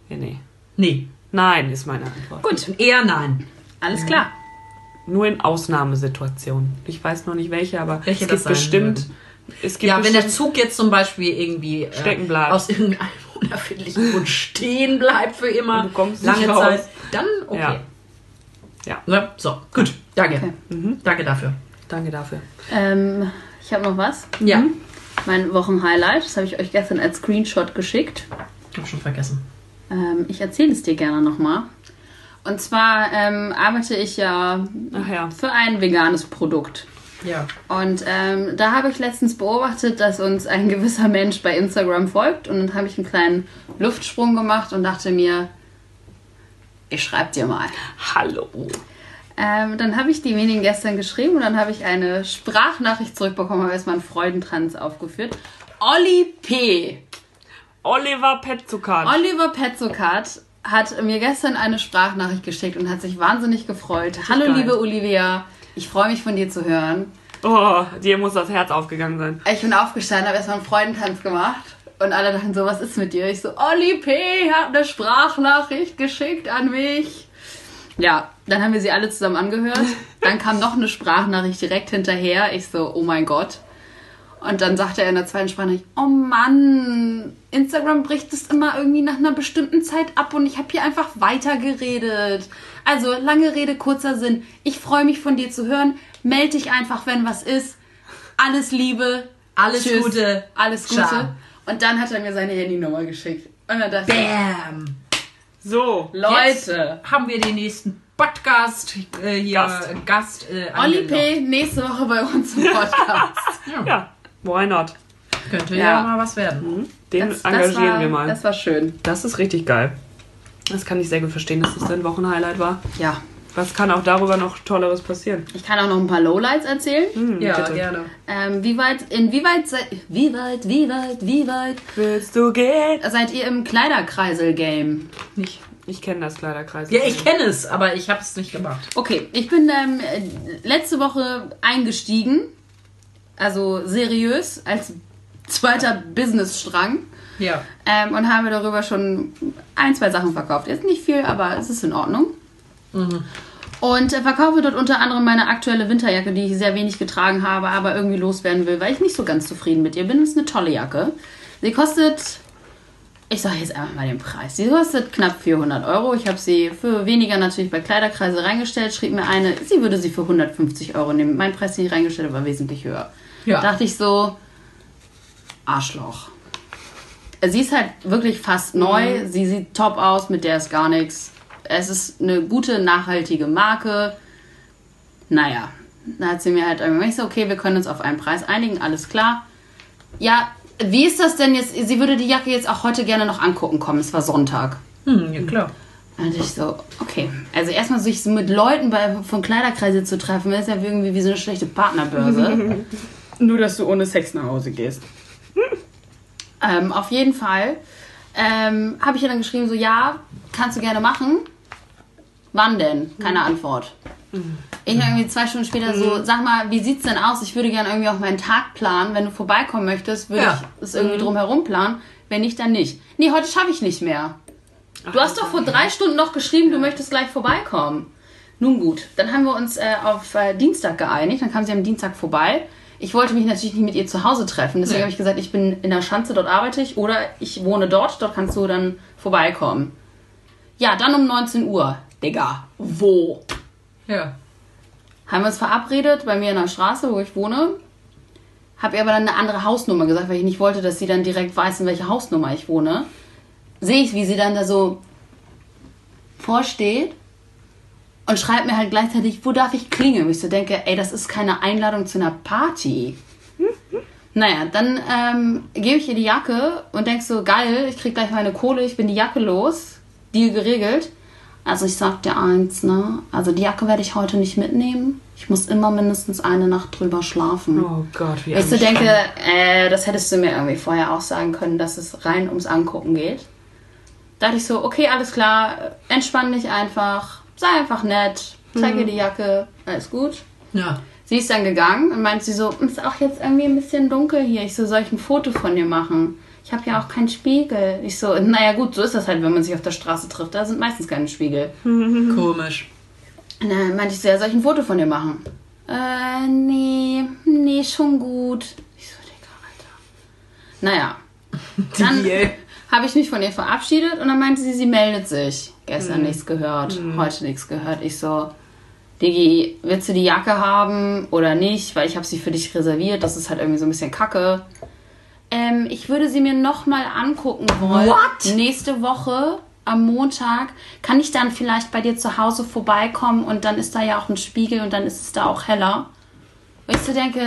Nee. Ja, nee. Nee. Nein, ist meine Antwort. Gut. Eher nein. Alles klar. Nur in Ausnahmesituationen. Ich weiß noch nicht welche, aber Welche es gibt bestimmt. würden. Es gibt Ja, wenn der Zug jetzt zum Beispiel irgendwie äh, Stecken bleibt. aus irgendeinem unerfindlichen Grund stehen bleibt für immer, lange raus. Zeit, dann okay. Ja. Ja. Ne? So, gut. Danke. Okay. Danke dafür. Danke dafür. Ähm, ich habe noch was. Ja. Mein Wochenhighlight, das habe ich euch gestern als Screenshot geschickt. Hab schon vergessen. Ähm, ich erzähle es dir gerne nochmal. Und zwar ähm, arbeite ich ja Ach ja. für ein veganes Produkt. Ja. Und ähm, da habe ich letztens beobachtet, dass uns ein gewisser Mensch bei Instagram folgt. Und dann habe ich einen kleinen Luftsprung gemacht und dachte mir, ich schreibe dir mal. Hallo. Ähm, dann habe ich demjenigen gestern geschrieben und dann habe ich eine Sprachnachricht zurückbekommen, habe erstmal einen Freudentanz aufgeführt. Olli P. Oliver Petzukan. Oliver Petzokat hat mir gestern eine Sprachnachricht geschickt und hat sich wahnsinnig gefreut. Hallo geil. liebe Olivia, ich freue mich von dir zu hören. Oh, dir muss das Herz aufgegangen sein. Ich bin aufgestanden, habe erstmal einen Freudentanz gemacht und alle dachten so, was ist mit dir? Ich so, Olli P. hat eine Sprachnachricht geschickt an mich. Ja, dann haben wir sie alle zusammen angehört. Dann kam noch eine Sprachnachricht direkt hinterher. Ich so, oh mein Gott. Und dann sagte er in der zweiten Sprache, oh Mann, Instagram bricht es immer irgendwie nach einer bestimmten Zeit ab und ich habe hier einfach weitergeredet. Also lange Rede, kurzer Sinn. Ich freue mich von dir zu hören. Meld dich einfach, wenn was ist. Alles Liebe. Alles Tschüss. Gute. Alles Gute. Ciao. Und dann hat er mir seine Handynummer geschickt. Und dann dachte ich, Bam. So, Leute. Haben wir den nächsten Podcast äh, hier Gast. Gast äh, Olli. P. nächste Woche bei uns im Podcast. ja, why not? Könnte Ja. ja. mal was werden. Den Das- das engagieren war, wir mal. Das war schön. Das ist richtig geil. Das kann ich sehr gut verstehen, dass das dein Wochenhighlight war. Ja. Was kann auch darüber noch Tolleres passieren? Ich kann auch noch ein paar Lowlights erzählen. Hm, Ja, bitte. gerne. Ähm, wie weit, inwieweit wie weit, wie weit, wie weit Willst du gehen? seid ihr im Kleiderkreisel-Game? Nicht. Ich kenne das Kleiderkreis. Ja, ich kenne es, aber ich habe es nicht gemacht. Okay, ich bin ähm, letzte Woche eingestiegen, also seriös, als zweiter Businessstrang Ja. ähm, und habe darüber schon ein, zwei Sachen verkauft. Jetzt nicht viel, aber es ist in Ordnung. Und äh, verkaufe dort unter anderem meine aktuelle Winterjacke, die ich sehr wenig getragen habe, aber irgendwie loswerden will, weil ich nicht so ganz zufrieden mit ihr bin. Es ist eine tolle Jacke. Sie kostet, ich sage jetzt einfach mal den Preis. Sie kostet knapp 400 Euro. Ich habe sie für weniger natürlich bei Kleiderkreise reingestellt. Schrieb mir eine, sie würde sie für 150 Euro nehmen. Mein Preis, den ich reingestellt habe, war wesentlich höher. Ja. Dachte ich so, Arschloch. Sie ist halt wirklich fast neu. Sie sieht top aus, mit der ist gar nichts. Es ist eine gute, nachhaltige Marke. Naja, da hat sie mir halt ich so, okay, wir können uns auf einen Preis einigen, alles klar. Ja, wie ist das denn jetzt? Sie würde die Jacke jetzt auch heute gerne noch angucken kommen. Es war Sonntag. Hm, ja, klar. Und ich so, okay. Also erstmal sich so mit Leuten bei, von Kleiderkreise zu treffen, ist ja irgendwie wie so eine schlechte Partnerbörse. Nur, dass du ohne Sex nach Hause gehst. Ähm, auf jeden Fall ähm, habe ich ihr dann geschrieben, so ja, kannst du gerne machen. Wann denn? Keine Antwort. Ich irgendwie zwei Stunden später so, sag mal, wie sieht's denn aus? Ich würde gerne irgendwie auch meinen Tag planen. Wenn du vorbeikommen möchtest, würde Ja. ich es irgendwie drumherum planen. Wenn nicht, dann nicht. Nee, heute schaffe ich nicht mehr. Du hast doch vor drei Stunden noch geschrieben, du möchtest gleich vorbeikommen. Nun gut, dann haben wir uns äh, auf äh, Dienstag geeinigt. Dann kam sie am Dienstag vorbei. Ich wollte mich natürlich nicht mit ihr zu Hause treffen. Deswegen Nee. habe ich gesagt, ich bin in der Schanze, dort arbeite ich. Oder ich wohne dort, dort kannst du dann vorbeikommen. Ja, dann um 19 Uhr. Digga, wo? Ja. Haben wir uns verabredet bei mir in der Straße, wo ich wohne. Habe ihr aber dann eine andere Hausnummer gesagt, weil ich nicht wollte, dass sie dann direkt weiß, in welcher Hausnummer ich wohne. Sehe ich, wie sie dann da so vorsteht und schreibt mir halt gleichzeitig, wo darf ich klingeln? Und ich so denke, ey, das ist keine Einladung zu einer Party. Naja, dann ähm, gebe ich ihr die Jacke und denk so, geil, ich krieg gleich meine Kohle, ich bin die Jacke los. Deal geregelt. Also ich sag dir eins, ne? Also die Jacke werde ich heute nicht mitnehmen. Ich muss immer mindestens eine Nacht drüber schlafen. Oh Gott, wie Ich so denke, äh, das hättest du mir irgendwie vorher auch sagen können, dass es rein ums Angucken geht. Da dachte ich so, okay, alles klar, entspann dich einfach, sei einfach nett, zeig Mhm. ihr die Jacke, alles gut. Ja. Sie ist dann gegangen und meint sie so, ist auch jetzt irgendwie ein bisschen dunkel hier. Ich so, soll ich ein Foto von dir machen? Ich habe ja auch keinen Spiegel. Ich so, naja gut, so ist das halt, wenn man sich auf der Straße trifft. Da sind meistens keine Spiegel. Komisch. Und dann meinte ich so, ja, soll ich ein Foto von dir machen? Äh, nee, nee, schon gut. Ich so, Digga, Alter. Naja. Dann habe ich mich von ihr verabschiedet und dann meinte sie, sie meldet sich. Gestern nichts gehört, heute nichts gehört. Ich so, Digi, willst du die Jacke haben oder nicht? Weil ich habe sie für dich reserviert. Das ist halt irgendwie so ein bisschen kacke. Ähm, ich würde sie mir nochmal angucken wollen. What? Nächste Woche am Montag kann ich dann vielleicht bei dir zu Hause vorbeikommen und dann ist da ja auch ein Spiegel und dann ist es da auch heller. Und ich so denke,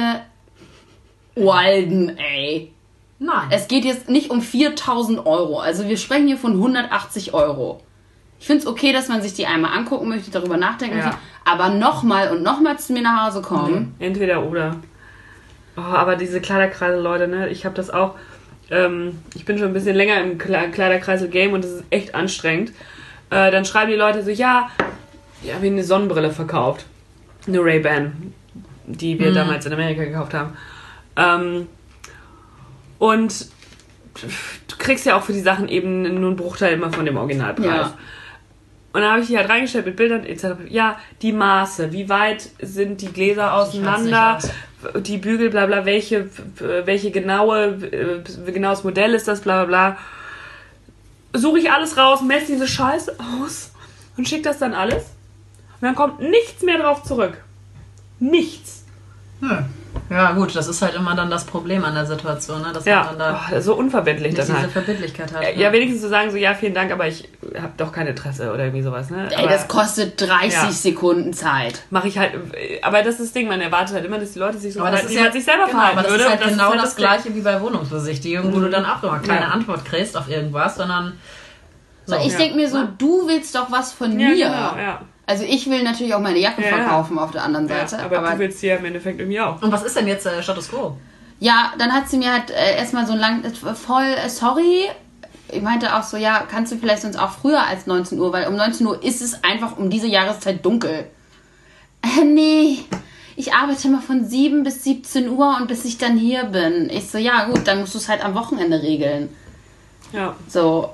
Walden, ey. Nein. Es geht jetzt nicht um 4000 Euro. Also wir sprechen hier von 180 Euro. Ich finde es okay, dass man sich die einmal angucken möchte, darüber nachdenken Ja. möchte. Aber nochmal und nochmal zu mir nach Hause kommen. Entweder oder. Oh, aber diese Kleiderkreise, Leute, ne? Ich habe das auch. Ähm, ich bin schon ein bisschen länger im Kle Kleiderkreisel-Game und das ist echt anstrengend. Äh, dann schreiben die Leute so, ja, wir haben eine Sonnenbrille verkauft. Eine Ray-Ban, die wir damals in Amerika gekauft haben. Ähm, und du kriegst ja auch für die Sachen eben nur einen Bruchteil immer von dem Originalpreis. Ja. Und dann habe ich die halt reingestellt mit Bildern etc. Ja, die Maße, wie weit sind die Gläser auseinander? aus. die Bügel, bla bla, welche, welche genaue, äh, genaues Modell ist das, bla bla bla. Suche ich alles raus, messe diese Scheiße aus und schicke das dann alles. Und dann kommt nichts mehr drauf zurück. Nichts. Hm. Ja, gut, das ist halt immer dann das Problem an der Situation, ne? dass Ja, man dann da oh, so unverbindlich nicht dann diese halt. Verbindlichkeit hat. Ja, wenigstens zu sagen, so, ja, vielen Dank, aber ich habe doch kein Interesse oder irgendwie sowas, ne? Ey, aber das kostet 30 Ja. Sekunden Zeit. mache ich halt, aber das ist das Ding, man erwartet halt immer, dass die Leute sich so aber das verhalten, ist wie ja man sich selber genau, verhalten aber das würde. ist halt und genau halt das, Ding. gleiche wie bei Wohnungsbesichtigung, wo du dann auch immer keine Ja. Antwort kriegst auf irgendwas, sondern so. Ich Ja. denke mir so, du willst doch was von Ja, mir. genau, ja. Also ich will natürlich auch meine Jacke Ja, ja. verkaufen auf der anderen ja. Seite. Aber, aber du willst sie ja im Endeffekt irgendwie auch. Und was ist denn jetzt äh, Status Quo? Ja, dann hat sie mir halt äh, erstmal so ein lang, äh, voll, äh, sorry. Ich meinte auch so, ja, kannst du vielleicht sonst auch früher als 19 Uhr, weil um 19 Uhr ist es einfach um diese Jahreszeit dunkel. Äh, nee, ich arbeite mal von 7 bis 17 Uhr und bis ich dann hier bin. Ich so, ja gut, dann musst du es halt am Wochenende regeln. Ja. So,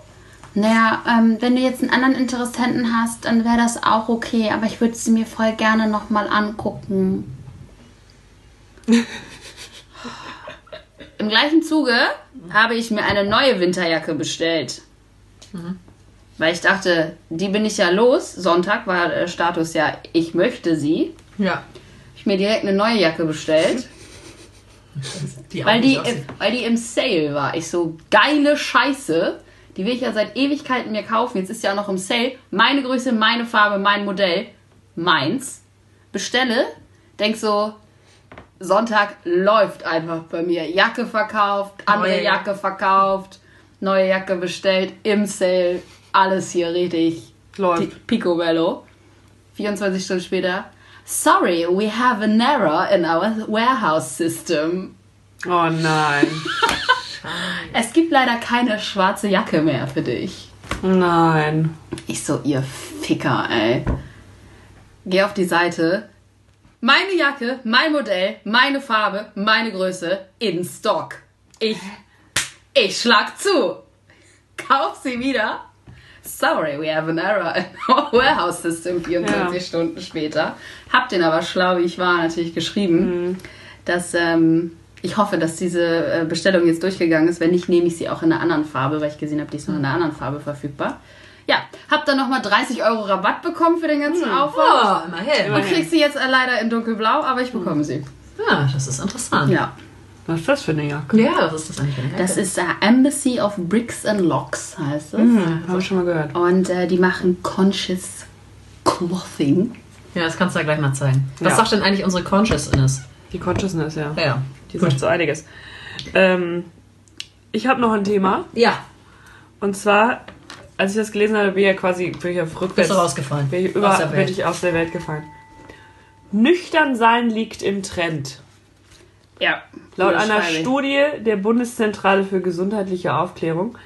naja, ähm, wenn du jetzt einen anderen Interessenten hast, dann wäre das auch okay, aber ich würde sie mir voll gerne nochmal angucken. Im gleichen Zuge habe ich mir eine neue Winterjacke bestellt. Weil ich dachte, die bin ich ja los. Sonntag war der Status ja, ich möchte sie. Ja. Ich mir direkt eine neue Jacke bestellt. Die Weil auch die, aussieht. weil die im Sale war. Ich so, geile Scheiße. Die will ich ja seit Ewigkeiten mir kaufen. Jetzt ist ja auch noch im Sale. Meine Größe, meine Farbe, mein Modell. Meins. Bestelle. Denk so, Sonntag läuft einfach bei mir. Jacke verkauft, andere Neue Jacke verkauft, neue Jacke bestellt, im Sale. Alles hier richtig. Läuft. Picobello. 24 Stunden später. Sorry, we have an error in our warehouse system. Oh nein. Es gibt leider keine schwarze Jacke mehr für dich. Nein. Ich so, ihr Ficker, ey. Geh auf die Seite. Meine Jacke, mein Modell, meine Farbe, meine Größe in Stock. Ich, ich schlag zu. Kauf sie wieder. Sorry, we have an error in our warehouse system 24 Ja. Stunden später. Hab den aber schlau, wie ich war, natürlich geschrieben, dass ähm, ich hoffe, dass diese äh, Bestellung jetzt durchgegangen ist. Wenn nicht, nehme ich sie auch in einer anderen Farbe, weil ich gesehen habe, die ist noch in einer anderen Farbe verfügbar. Ja, hab dann nochmal 30 Euro Rabatt bekommen für den ganzen Aufwand. Oh, immerhin. Und krieg sie jetzt äh, leider in dunkelblau, aber ich bekomme sie. Ja, das ist interessant. Ja. Was ist das für eine Jacke? Ja, was ist das eigentlich für eine Das ist äh, Embassy of Bricks and Locks, heißt es. Hm, habe ich schon mal gehört. Und äh, die machen Conscious Clothing. Ja, das kannst du ja gleich mal zeigen. Was Ja. sagt denn eigentlich unsere Consciousness? Die Consciousness, ja. Ja. Die sagt so einiges. Ähm, ich habe noch ein Thema. Ja, Und zwar, als ich das gelesen habe, bin ich ja quasi bin ich auf bist rückwärts. du rausgefallen. Bin ich, über, Aus der bin Welt. ich aus der Welt gefallen. Nüchtern sein liegt im Trend. Ja. Laut einer. Studie der Bundeszentrale für gesundheitliche Aufklärung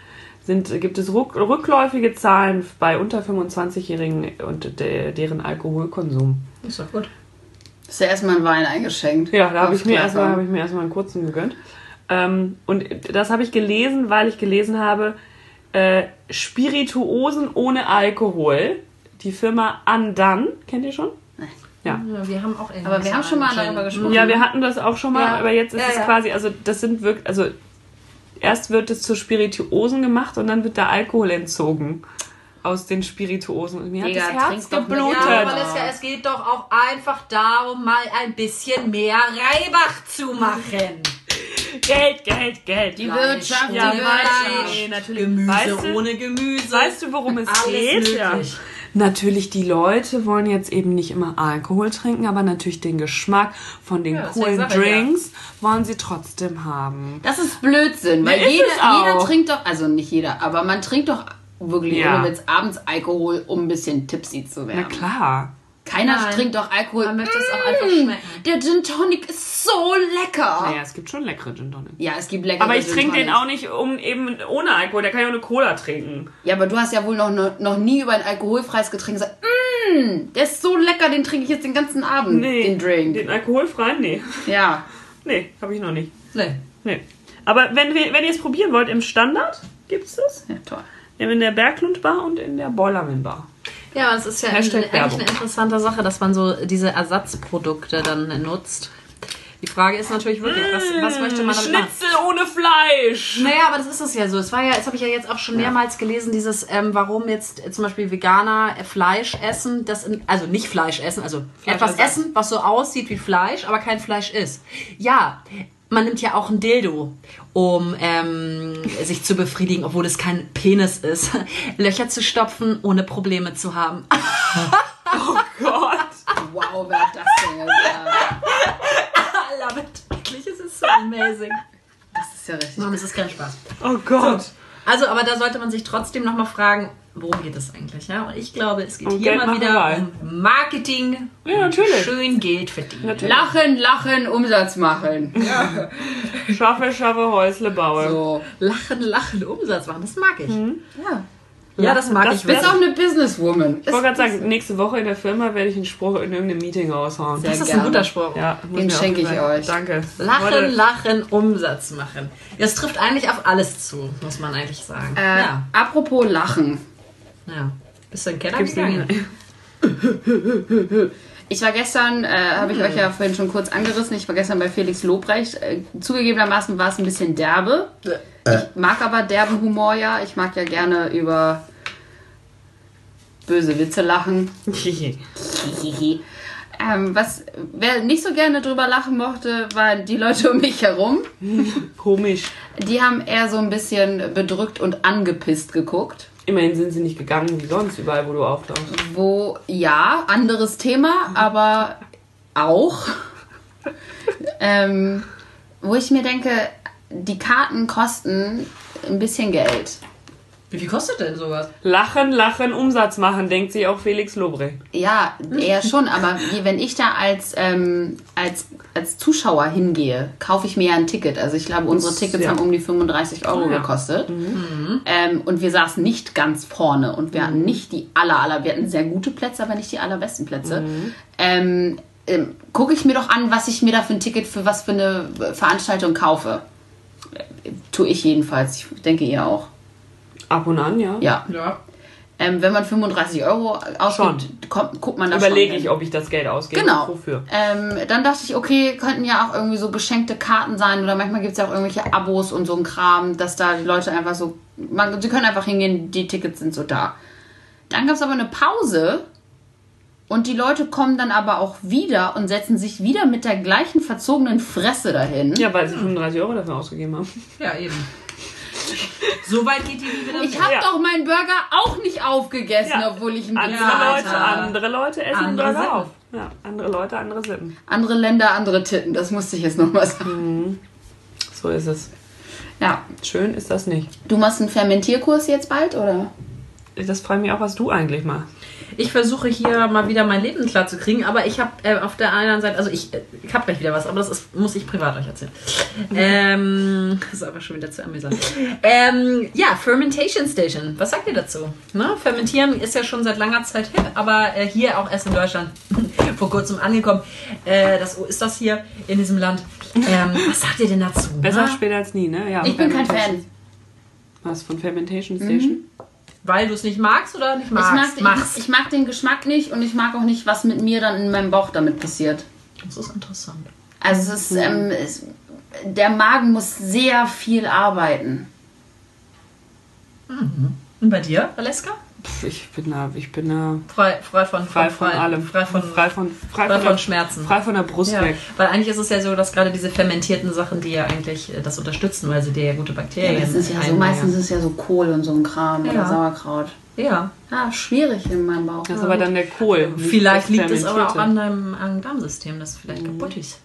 sind, gibt es rück, rückläufige Zahlen bei unter 25-Jährigen und de, deren Alkoholkonsum. Ist doch gut. Ist ja erstmal ein Wein eingeschenkt. Ja, da habe ich, mir erstmal- habe ich mir erstmal einen kurzen gegönnt. Ähm, und das habe ich gelesen, weil ich gelesen habe, äh, Spirituosen ohne Alkohol. Die Firma Andan, kennt ihr schon? Ja. Ja, wir haben auch Aber wir haben schon mal darüber gesprochen. Ja, wir hatten das auch schon mal, Ja. aber jetzt ist Ja, es ja. quasi, also das sind wirklich, also erst wird es zu Spirituosen gemacht und dann wird der Alkohol entzogen aus den Spirituosen. Und mir Digga, hat das Herz geblutet. Ja, Ja, Valeska, es geht doch auch einfach darum, mal ein bisschen mehr Reibach zu machen. Geld, Geld, Geld. Die Wirtschaft, ohne die ja, Wirtschaft. natürlich. Gemüse weißt du, ohne Gemüse. Weißt du, worum es geht? Ja. Natürlich, die Leute wollen jetzt eben nicht immer Alkohol trinken, aber natürlich den Geschmack von den Ja, coolen Sache, ja. Drinks wollen sie trotzdem haben. Das ist Blödsinn, weil Ja, jeder, jeder trinkt doch, also nicht jeder, aber man trinkt doch wirklich Ja. ohne Witz abends Alkohol, um ein bisschen tipsy zu Na werden. klar. Keiner Nein. trinkt doch Alkohol. Man möchte es auch einfach Mm, schmecken. Der Gin Tonic ist so lecker. Naja, es gibt schon leckere Gin Tonic. Ja, es gibt leckere Aber ich trinke den auch nicht um eben ohne Alkohol. Der kann ja auch eine Cola trinken. Ja, aber du hast ja wohl noch, noch, noch nie über ein alkoholfreies Getränk gesagt, mmm, der ist so lecker, den trinke ich jetzt den ganzen Abend, den Drink. Den alkoholfreien? Nee. Ja. Nee, habe ich noch nicht. Nee. Nee. Aber wenn, wir, wenn ihr es probieren wollt, im Standard gibt's das. ja, toll. In der Berglund Bar und in der Bollerman Bar. Ja, es ist ja Hashtag eigentlich Werbung. eine interessante Sache, dass man so diese Ersatzprodukte dann nutzt. Die Frage ist natürlich wirklich, was, was möchte man damit machen? Schnitzel ohne Fleisch. Naja, aber das ist es ja so. Es war ja, das habe ich ja jetzt auch schon mehrmals gelesen, dieses, ähm, warum jetzt zum Beispiel Veganer Fleisch essen, das in, also nicht Fleisch essen, also etwas essen. essen, was so aussieht wie Fleisch, aber kein Fleisch ist. Ja, man nimmt ja auch ein Dildo, um ähm, sich zu befriedigen, obwohl es kein Penis ist, Löcher zu stopfen, ohne Probleme zu haben. Gott. Wow, wer hat das denn gesagt? I love it. Wirklich, es ist so amazing. Das ist ja richtig. Mann, es ist kein Spaß. Oh Gott. Also, aber da sollte man sich trotzdem nochmal fragen, worum geht es eigentlich? Ja? Und ich glaube, es geht Um hier mal wieder Geldmacherei. um Marketing. Ja, natürlich. Schön Geld verdienen. Natürlich. Lachen, lachen, Umsatz machen. Schaffe, schaffe, Häusle baue. So. Lachen, lachen, Umsatz machen, das mag ich. Ja. Ja, das mag Das ich. Du bist auch eine Businesswoman. Ich wollte gerade sagen, nächste Woche in der Firma werde ich einen Spruch in irgendeinem Meeting raushauen. das ist ein gerne. guter Spruch. Ja, Den schenke ich euch. Danke. Lachen, Heute- lachen, Umsatz machen. Das trifft eigentlich auf alles zu, muss man eigentlich sagen. Äh, ja. Apropos Lachen. ja. Bist du in den Keller Gibt's gegangen? Ich war gestern, äh, habe ich euch ja vorhin schon kurz angerissen, ich war gestern bei Felix Lobrecht. Äh, zugegebenermaßen war es ein bisschen derbe. Ich mag aber derben Humor ja. Ich mag ja gerne über böse Witze lachen. ähm, was, wer nicht so gerne drüber lachen mochte, waren die Leute um mich herum. Komisch. Die haben eher so ein bisschen bedrückt und angepisst geguckt. Immerhin sind sie nicht gegangen wie sonst, überall, wo du auftauchst. Wo, ja, anderes Thema, aber auch. ähm, wo ich mir denke, die Karten kosten ein bisschen Geld. Wie viel kostet denn sowas? Lachen, lachen, Umsatz machen, denkt sich auch Felix Lobrecht. Ja, eher schon, aber wie, wenn ich da als, ähm, als, als Zuschauer hingehe, kaufe ich mir ja ein Ticket. Also ich glaube, unsere Tickets Ja. haben um die 35 Euro Ja. gekostet. Ähm, und wir saßen nicht ganz vorne und wir hatten nicht die aller, aller, wir hatten sehr gute Plätze, aber nicht die allerbesten Plätze. Ähm, ähm, Gucke ich mir doch an, was ich mir da für ein Ticket für was für eine Veranstaltung kaufe. Äh, Tue ich jedenfalls. Ich denke ihr auch. Ab und an, ja. Ja. Ja. Ähm, wenn man 35 Euro ausgibt, kommt, guckt man da schon Überlege ich, ob ich das Geld ausgebe. Genau. Wofür? Ähm, dann dachte ich, okay, könnten ja auch irgendwie so geschenkte Karten sein oder manchmal gibt es ja auch irgendwelche Abos und so ein Kram, dass da die Leute einfach so, man, sie können einfach hingehen, die Tickets sind so da. Dann gab es aber eine Pause und die Leute kommen dann aber auch wieder und setzen sich wieder mit der gleichen verzogenen Fresse dahin. Ja, weil sie 35 Euro dafür ausgegeben haben. Ja, eben. so weit geht die Liebe dann Ich habe Ja. doch meinen Burger auch nicht aufgegessen, Ja. obwohl ich ihn Andere bezahlt Leute, habe. andere Leute essen Andere Burger Sitten. auf. Ja, andere Leute, andere Sitten. Andere Länder, andere Titten, das musste ich jetzt nochmal sagen. So ist es. Ja, Schön ist das nicht. du machst einen Fermentierkurs jetzt bald, oder? Das freut mich auch, was du eigentlich machst. Ich versuche hier mal wieder mein Leben klar zu kriegen, aber ich habe äh, auf der anderen Seite, also ich, äh, ich habe gleich wieder was, aber das ist, muss ich privat euch erzählen. ähm, das ist aber schon wieder zu amüsant. Ähm, ja, Fermentation Station. Was sagt ihr dazu? Ne? Fermentieren ist ja schon seit langer Zeit hip, aber äh, hier auch erst in Deutschland vor kurzem angekommen. Äh, das ist das hier in diesem Land. Ähm, was sagt ihr denn dazu? Besser ne? später als nie, ne? Ja, Ich bin kein Fan. Was, von Fermentation Station? Weil du es nicht magst oder nicht Ich magst? mag, den, Machst. ich, ich mag den Geschmack nicht und ich mag auch nicht, was mit mir dann in meinem Bauch damit passiert. Das ist interessant. Also es ist, ähm, es, der Magen muss sehr viel arbeiten. Und bei dir, Valeska? Ich bin da, ich bin da Frei, frei von, frei von frei, allem. Frei von, frei von, frei frei von, von der, Schmerzen. frei von der Brust Ja, weg. weil eigentlich ist es ja so, dass gerade diese fermentierten Sachen, die ja eigentlich äh, das unterstützen, weil sie dir ja gute Bakterien Das ist ja so, meistens ist es ja so Kohl und so ein Kram Ja. oder Sauerkraut. Ja, Ja, schwierig in meinem Bauch. Das ist aber dann der Kohl. vielleicht das liegt es aber auch an deinem Magen-Darm-System, das vielleicht kaputt ist.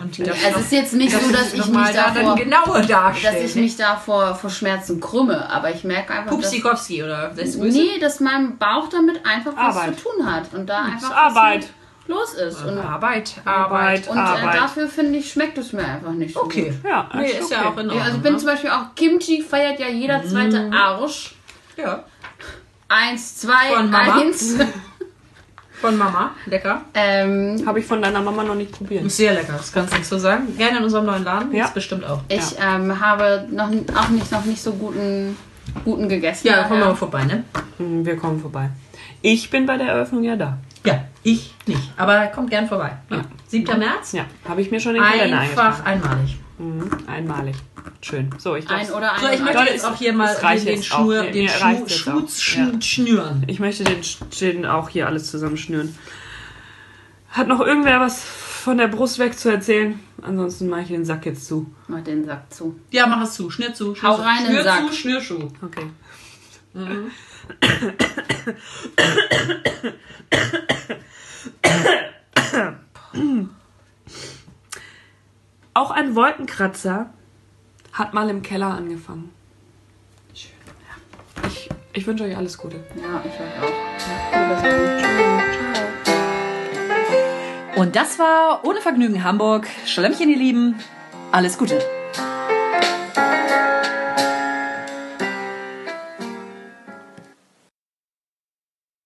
Und die Also es ist jetzt nicht so, dass ich mich da dann davor, genauer dass ich mich da vor, vor Schmerzen krümme, aber ich merke einfach, dass, Pupsikowski oder Grüße? nee, dass mein Bauch damit einfach was Arbeit. zu tun hat und da einfach Arbeit. was los ist. Und, Arbeit, Arbeit. Arbeit. und äh, Arbeit. dafür finde ich, schmeckt es mir einfach nicht so Okay. gut. Ja, Nee, ist ja auch in Ordnung. Ja, also ich bin zum Beispiel auch Kimchi feiert ja jeder zweite Arsch. ja. Eins, zwei, Von Mama? eins. Von Mama, lecker. ähm, Habe ich von deiner Mama noch nicht probiert. Sehr lecker, das kannst du nicht so sagen. Gerne in unserem neuen Laden, Ja. ist bestimmt auch. ich ähm, habe noch, auch nicht, noch nicht so guten, guten gegessen. Ja, kommen wir mal vorbei, ne? Hm, Wir kommen vorbei. Ich bin bei der Eröffnung ja da. Ja, ich nicht. Aber kommt gern vorbei. Ja. 7. März? Ja, habe ich mir schon in den Kalender Einfach eingetragen. einmalig. Mhm, einmalig. Schön. So, ich Ein oder ein. So, ich möchte jetzt auch hier mal den, den. Schnur, den Schuh, auch. Schutz Ja. schn- schnüren. ich möchte den, den auch hier alles zusammenschnüren. Hat noch irgendwer was von der Brust weg zu erzählen? Ansonsten mache ich den Sack jetzt zu. Mach den Sack zu. Ja, mach es zu. Schnür zu. Hau Schnür zu. rein in den Schnür Sack. zu, Schnürschuh. Okay. Auch ein Wolkenkratzer hat mal im Keller angefangen. Schön. Ja. Ich, ich wünsche euch alles Gute. Ja, ich euch auch. Besserung. Und das war Ohne Vergnügen Hamburg. Schlemmchen, ihr Lieben. Alles Gute.